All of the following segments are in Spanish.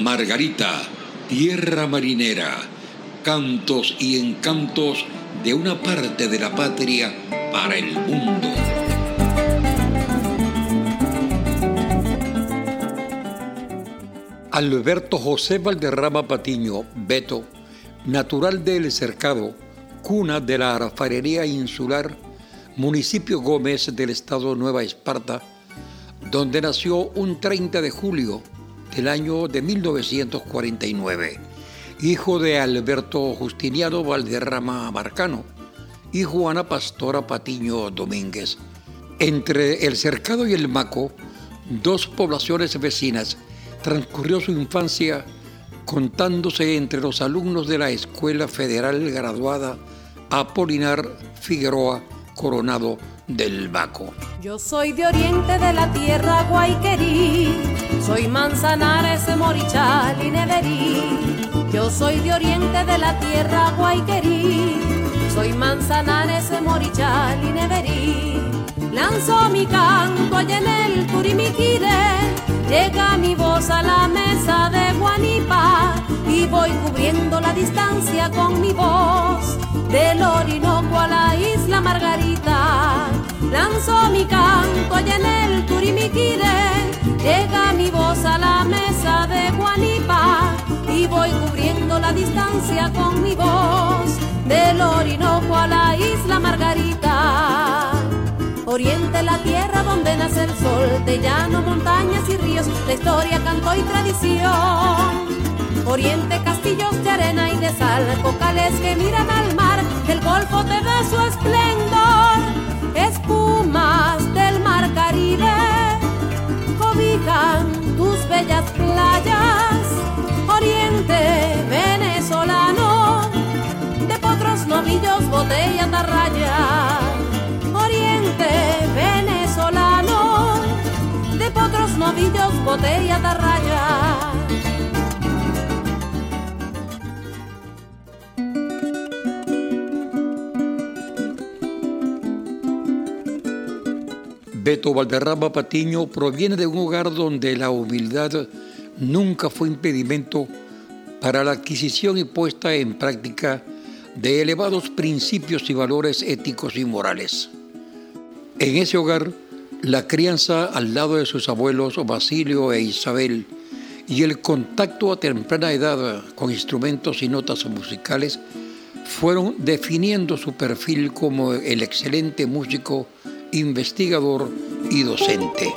Margarita, tierra marinera, cantos y encantos de una parte de la patria para el mundo. Alberto José Valderrama Patiño, Beto, natural de El Cercado, cuna de la alfarería insular, municipio Gómez del estado Nueva Esparta, donde nació un 30 de julio del año de 1949, hijo de Alberto Justiniano Valderrama Marcano y Juana Pastora Patiño Domínguez. Entre el Cercado y el Maco, dos poblaciones vecinas, transcurrió su infancia contándose entre los alumnos de la Escuela Federal Graduada Apolinar Figueroa Coronado del Baco. Yo soy de oriente de la tierra Guayquerí, soy Manzanares, Morichal y Neverí. Yo soy de oriente de la tierra Guayquerí, soy Manzanares, Morichal y Neverí. Lanzo mi canto allá en el Turimiquire, llega mi voz a la mesa de Guanipa y voy cubriendo la distancia con mi voz del Orinoco a la isla Margarita. Lanzo mi canto allá en el Turimiquire, la distancia con mi voz del Orinoco a la isla Margarita. Oriente la tierra donde nace el sol, de llano, montañas y ríos, la historia, canto y tradición. Oriente, castillos de arena y de sal, cocales que miran al mar, el golfo te da su esplendor, espumas del mar Caribe, cobijan tus bellas playas, botella, tarraya, Oriente venezolano, de potros, novillos, botella, tarraya. Beto Valderrama Patiño proviene de un hogar donde la humildad nunca fue impedimento para la adquisición y puesta en práctica de elevados principios y valores éticos y morales. En ese hogar, la crianza al lado de sus abuelos Basilio e Isabel y el contacto a temprana edad con instrumentos y notas musicales fueron definiendo su perfil como el excelente músico investigador y docente.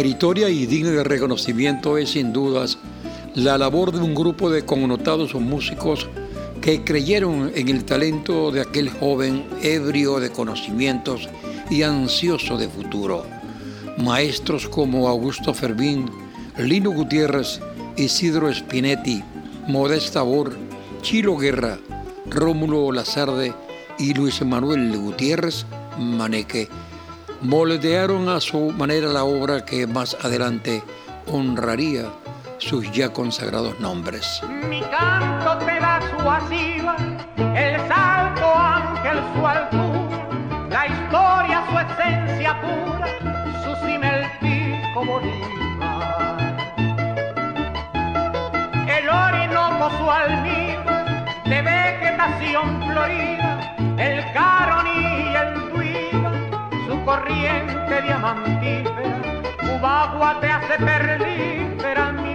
Meritoria y digna de reconocimiento es sin dudas la labor de un grupo de connotados músicos que creyeron en el talento de aquel joven ebrio de conocimientos y ansioso de futuro. Maestros como Augusto Fermín, Lino Gutiérrez, Isidro Spinetti, Modesta Bor, Chilo Guerra, Rómulo Lazarde y Luis Manuel Gutiérrez Maneque moldearon a su manera la obra que más adelante honraría sus ya consagrados nombres. Mi canto te da su asiva, el salto ángel su altura, la historia su esencia pura, su cima el pico. El orinoco su almíbar de vegetación florida, el corriente diamantífera, Ubagua te hace perlífera mi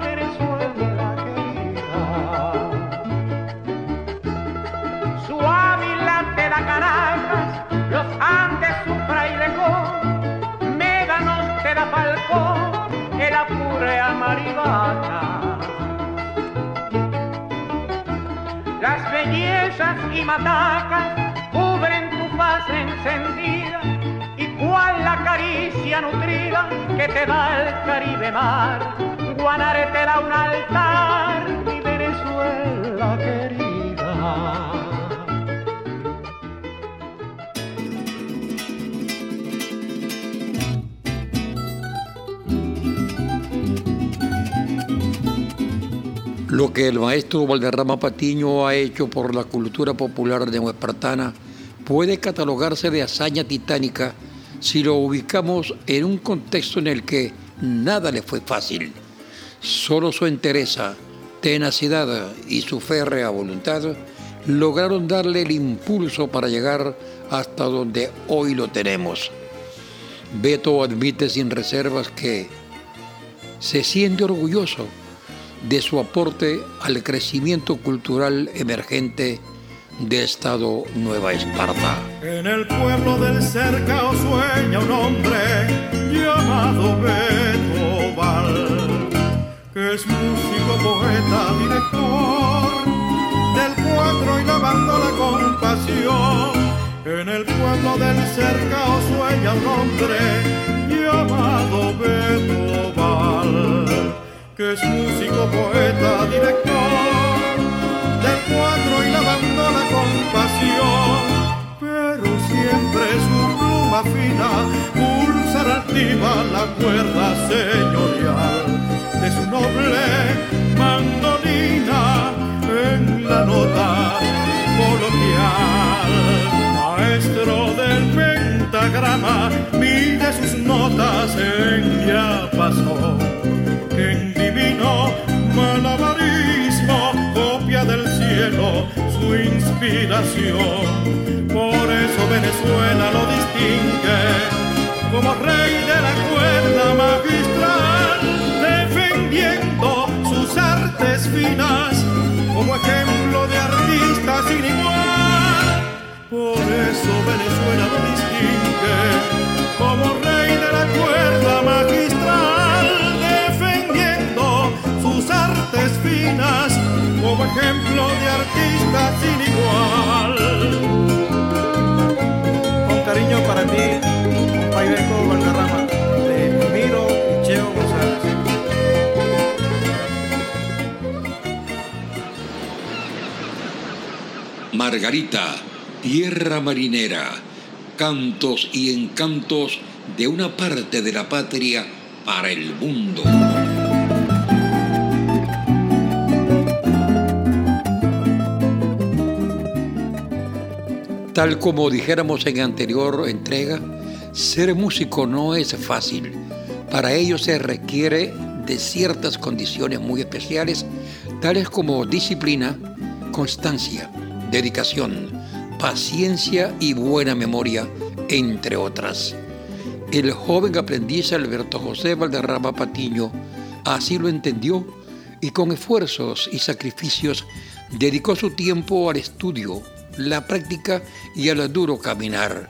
Caracas, los Andes su frailejón, Médanos te da Falcón, el apure a Maribata. Las bellezas y matacas cubren tu faz encendida, caricia nutrida que te da el Caribe mar. Guanare te da un altar, mi Venezuela querida. Lo que el maestro Valderrama Patiño ha hecho por la cultura popular de Huespartana puede catalogarse de hazaña titánica si lo ubicamos en un contexto en el que nada le fue fácil. Solo su entereza, tenacidad y su férrea voluntad lograron darle el impulso para llegar hasta donde hoy lo tenemos. Beto admite sin reservas que se siente orgulloso de su aporte al crecimiento cultural emergente de Estado Nueva Esparta. En el pueblo del cercao sueña un hombre llamado Beto Val, que es músico, poeta, director del cuadro y la La Compasión. En el pueblo del cercao sueña un hombre llamado Beto Val, que es músico, poeta, director compasión. Pero siempre su pluma fina pulsará altiva la cuerda señorial de su noble mandolina en la nota coloquial. Maestro del pentagrama, mide sus notas en ya pasó. Por eso Venezuela lo distingue como rey de la cuerda magistral, defendiendo sus artes finas como ejemplo de artista sin igual. Por eso Venezuela lo distingue como rey de la cuerda magistral, defendiendo sus artes finas como ejemplo de artista sin igual. Cariño para ti, Paibeco Valderrama, de Miro y Cheo González. Margarita, tierra marinera, cantos y encantos de una parte de la patria para el mundo. Tal como dijéramos en anterior entrega, ser músico no es fácil. Para ello se requiere de ciertas condiciones muy especiales, tales como disciplina, constancia, dedicación, paciencia y buena memoria, entre otras. El joven aprendiz Alberto José Valderrama Patiño así lo entendió y con esfuerzos y sacrificios dedicó su tiempo al estudio, la práctica y al duro caminar.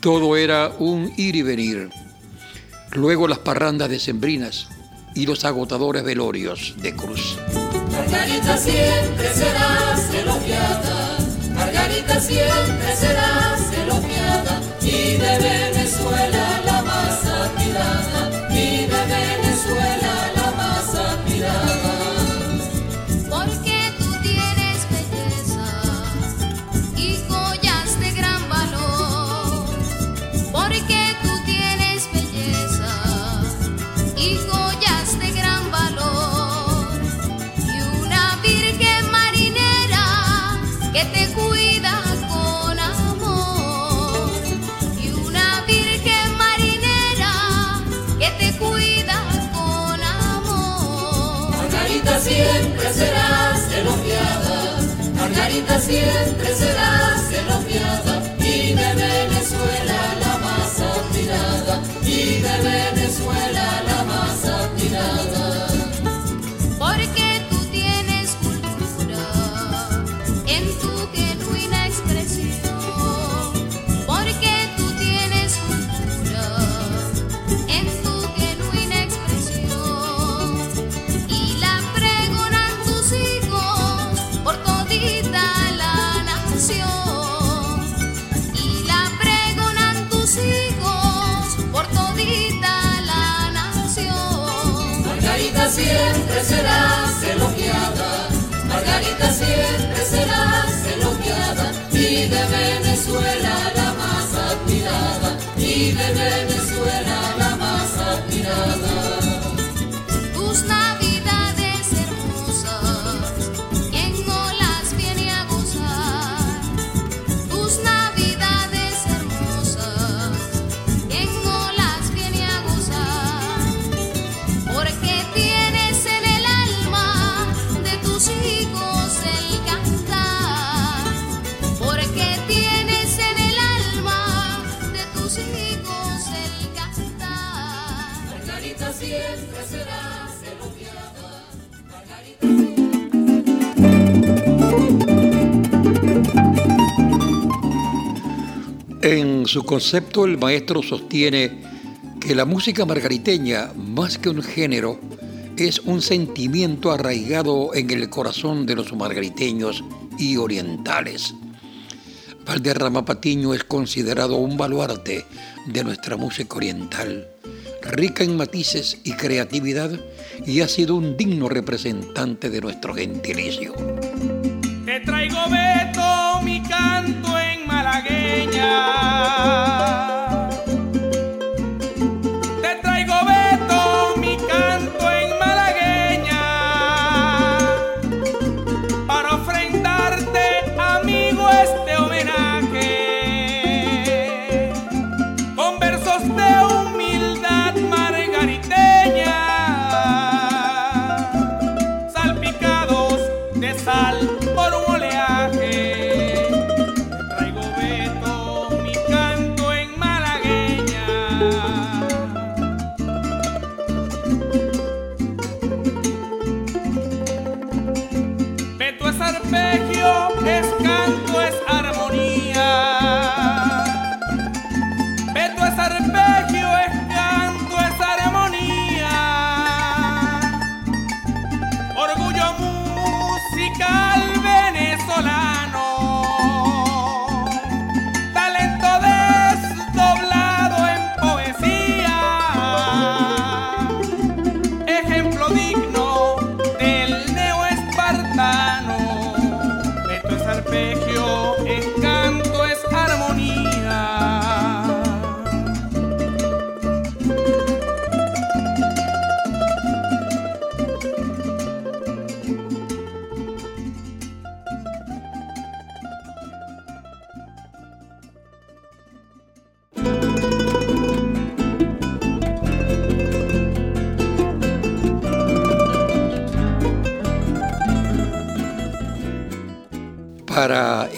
Todo era un ir y venir. Luego las parrandas decembrinas y los agotadores velorios de cruz. Margarita siempre serás elogiada, Margarita siempre serás elogiada, y de Venezuela Siempre serás elogiada, y de Venezuela la más admirada, y de Venezuela la y En su concepto, el maestro sostiene que la música margariteña, más que un género, es un sentimiento arraigado en el corazón de los margariteños y orientales. Valderrama Patiño es considerado un baluarte de nuestra música oriental, rica en matices y creatividad, y ha sido un digno representante de nuestro gentilicio.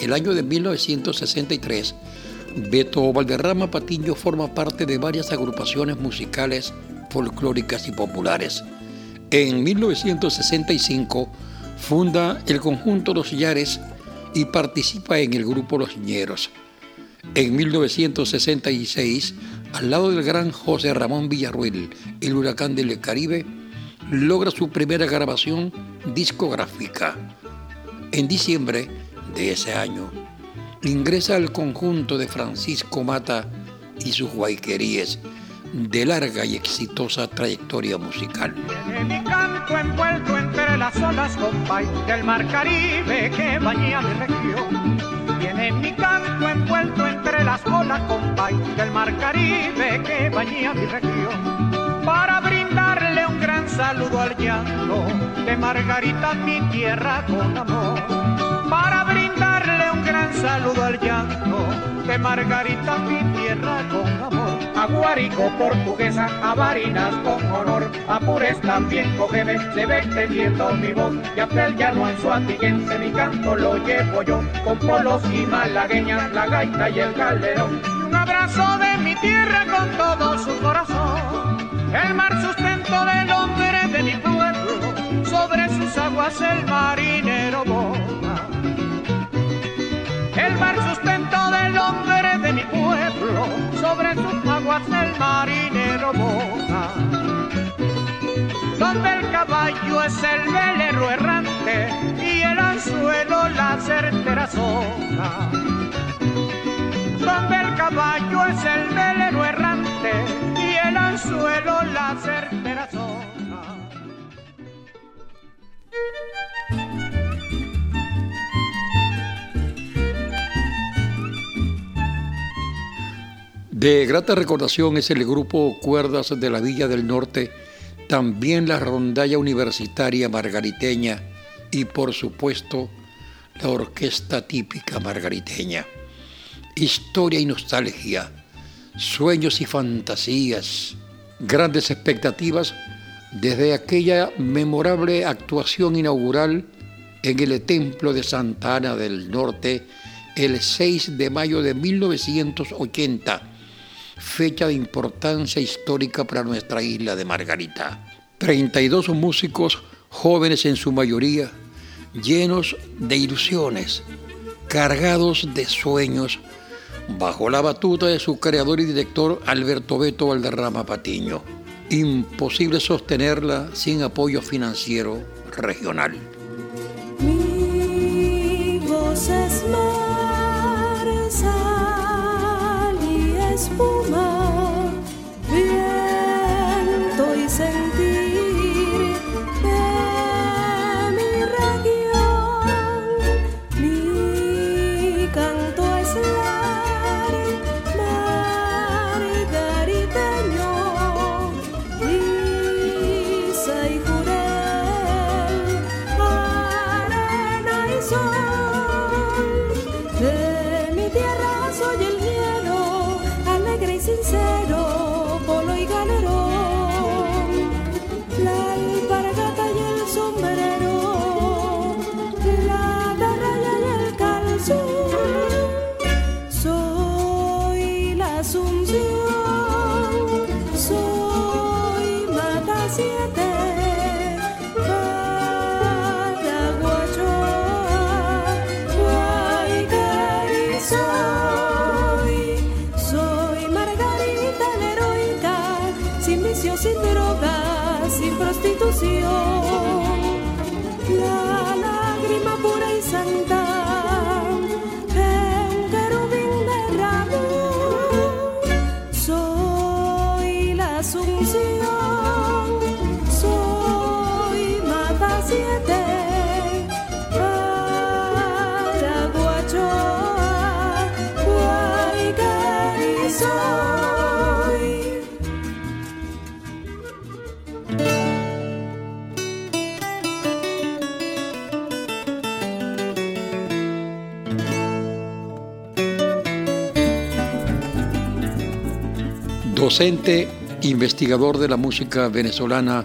El año de 1963, Beto Valderrama Patiño forma parte de varias agrupaciones musicales folclóricas y populares. En 1965 funda el conjunto Los Yares y participa en el grupo Los Ñeros. En 1966, al lado del gran José Ramón Villarruel, el huracán del Caribe, logra su primera grabación discográfica. En diciembre de ese año, ingresa al conjunto de Francisco Mata y sus guayqueríes de larga y exitosa trayectoria musical. Tiene mi canto envuelto entre las olas, compay, del mar Caribe que baña mi región. Tiene mi canto envuelto entre las olas, compay, del mar Caribe que baña mi región. Para brindarle un gran saludo al llanto de Margarita, mi tierra con amor para brindarle un gran saludo al llanto de Margarita, mi tierra con amor. A Guarico, portuguesa, a Barinas con honor, a Pures también cógeme, se ve teniendo mi voz, y a el llano en su antiguense mi canto lo llevo yo, con polos y malagueñas, la gaita y el galerón. Y un abrazo de mi tierra con todo su corazón, el mar sustento del hombre de mi pueblo, sobre sus aguas el marinero boga el mar sustento del hombre de mi pueblo, sobre sus aguas el marinero boga. Donde el caballo es el velero errante y el anzuelo la certera soga. Donde el caballo es el velero errante y el anzuelo la certera De grata recordación es el grupo Cuerdas de la Villa del Norte, también la rondalla universitaria margariteña y por supuesto la orquesta típica margariteña. Historia y nostalgia, sueños y fantasías, grandes expectativas desde aquella memorable actuación inaugural en el Templo de Santa Ana del Norte el 6 de mayo de 1980 fecha de importancia histórica para nuestra isla de Margarita. 32 músicos jóvenes en su mayoría, llenos de ilusiones, cargados de sueños, bajo la batuta de su creador y director Alberto Beto Valderrama Patiño. Imposible sostenerla sin apoyo financiero regional. Docente, investigador de la música venezolana,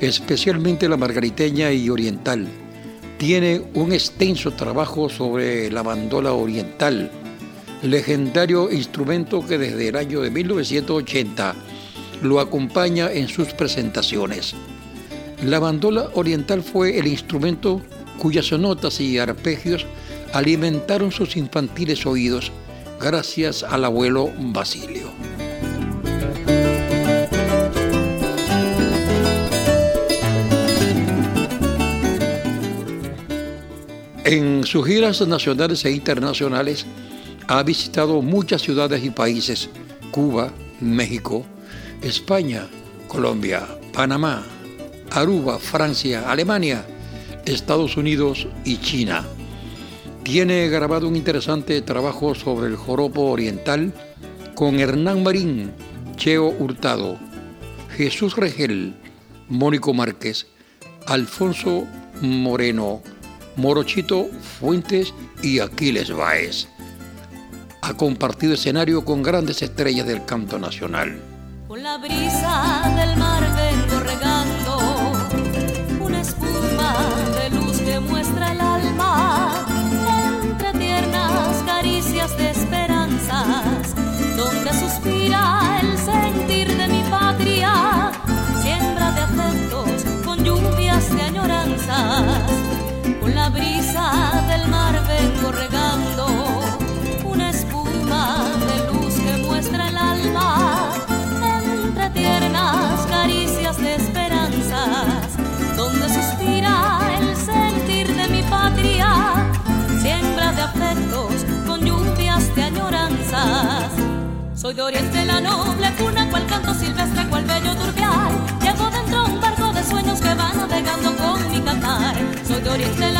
especialmente la margariteña y oriental. Tiene un extenso trabajo sobre la bandola oriental, legendario instrumento que desde el año de 1980 lo acompaña en sus presentaciones. La bandola oriental fue el instrumento cuyas notas y arpegios alimentaron sus infantiles oídos gracias al abuelo Basilio. En sus giras nacionales e internacionales ha visitado muchas ciudades y países, Cuba, México, España, Colombia, Panamá, Aruba, Francia, Alemania, Estados Unidos y China. Tiene grabado un interesante trabajo sobre el joropo oriental con Hernán Marín, Cheo Hurtado, Jesús Regel, Mónico Márquez, Alfonso Moreno, Morochito Fuentes y Aquiles Báez. Ha compartido escenario con grandes estrellas del canto nacional. Soy de oriente la noble cuna, cual canto silvestre, cual bello turbial. Llevo dentro un barco de sueños que va navegando con mi cantar. Soy de oriente la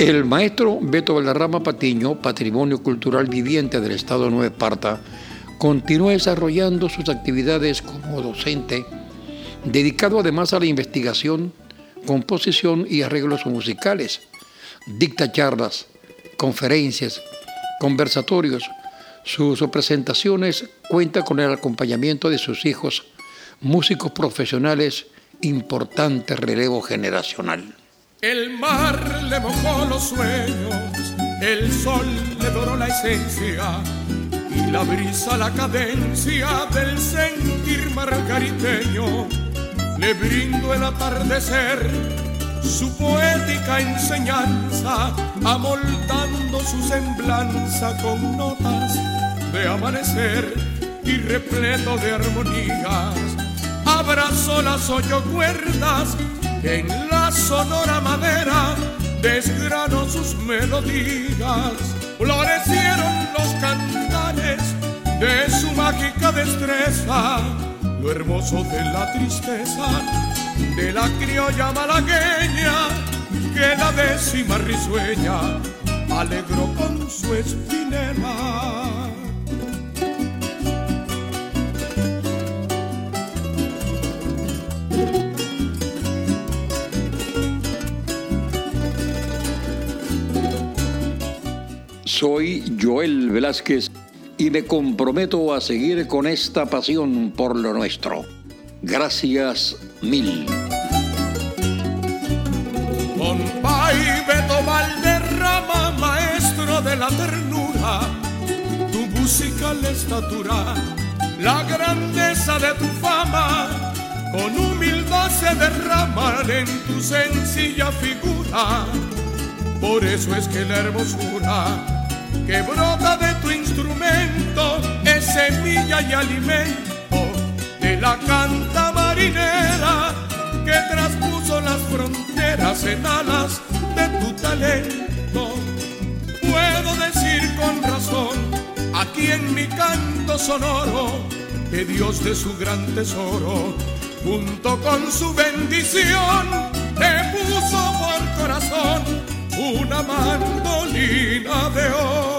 El maestro Beto Valderrama Patiño, patrimonio cultural viviente del Estado de Nueva Esparta, continúa desarrollando sus actividades como docente, dedicado además a la investigación, composición y arreglos musicales. Dicta charlas, conferencias, conversatorios. Sus presentaciones cuenta con el acompañamiento de sus hijos, músicos profesionales, importante relevo generacional. El mar le mojó los sueños, el sol le doró la esencia y la brisa la cadencia del sentir margariteño. Le brindo el atardecer su poética enseñanza, amoldando su semblanza con notas de amanecer y repleto de armonías. Abrazó las ocho cuerdas en la sonora madera desgranó sus melodías, florecieron los cantares de su mágica destreza, lo hermoso de la tristeza de la criolla malagueña que la décima risueña alegró con su espinela. Soy Joel Velázquez y me comprometo a seguir con esta pasión por lo nuestro. Gracias mil. Compay Beto Valderrama, maestro de la ternura, tu musical estatura, la grandeza de tu fama, con humildad se derrama en tu sencilla figura. Por eso es que la hermosura que brota de tu instrumento, es semilla y alimento de la canta marinera que traspuso las fronteras en alas de tu talento. Puedo decir con razón, aquí en mi canto sonoro, que Dios de su gran tesoro, junto con su bendición, te puso por corazón una mandolina de oro.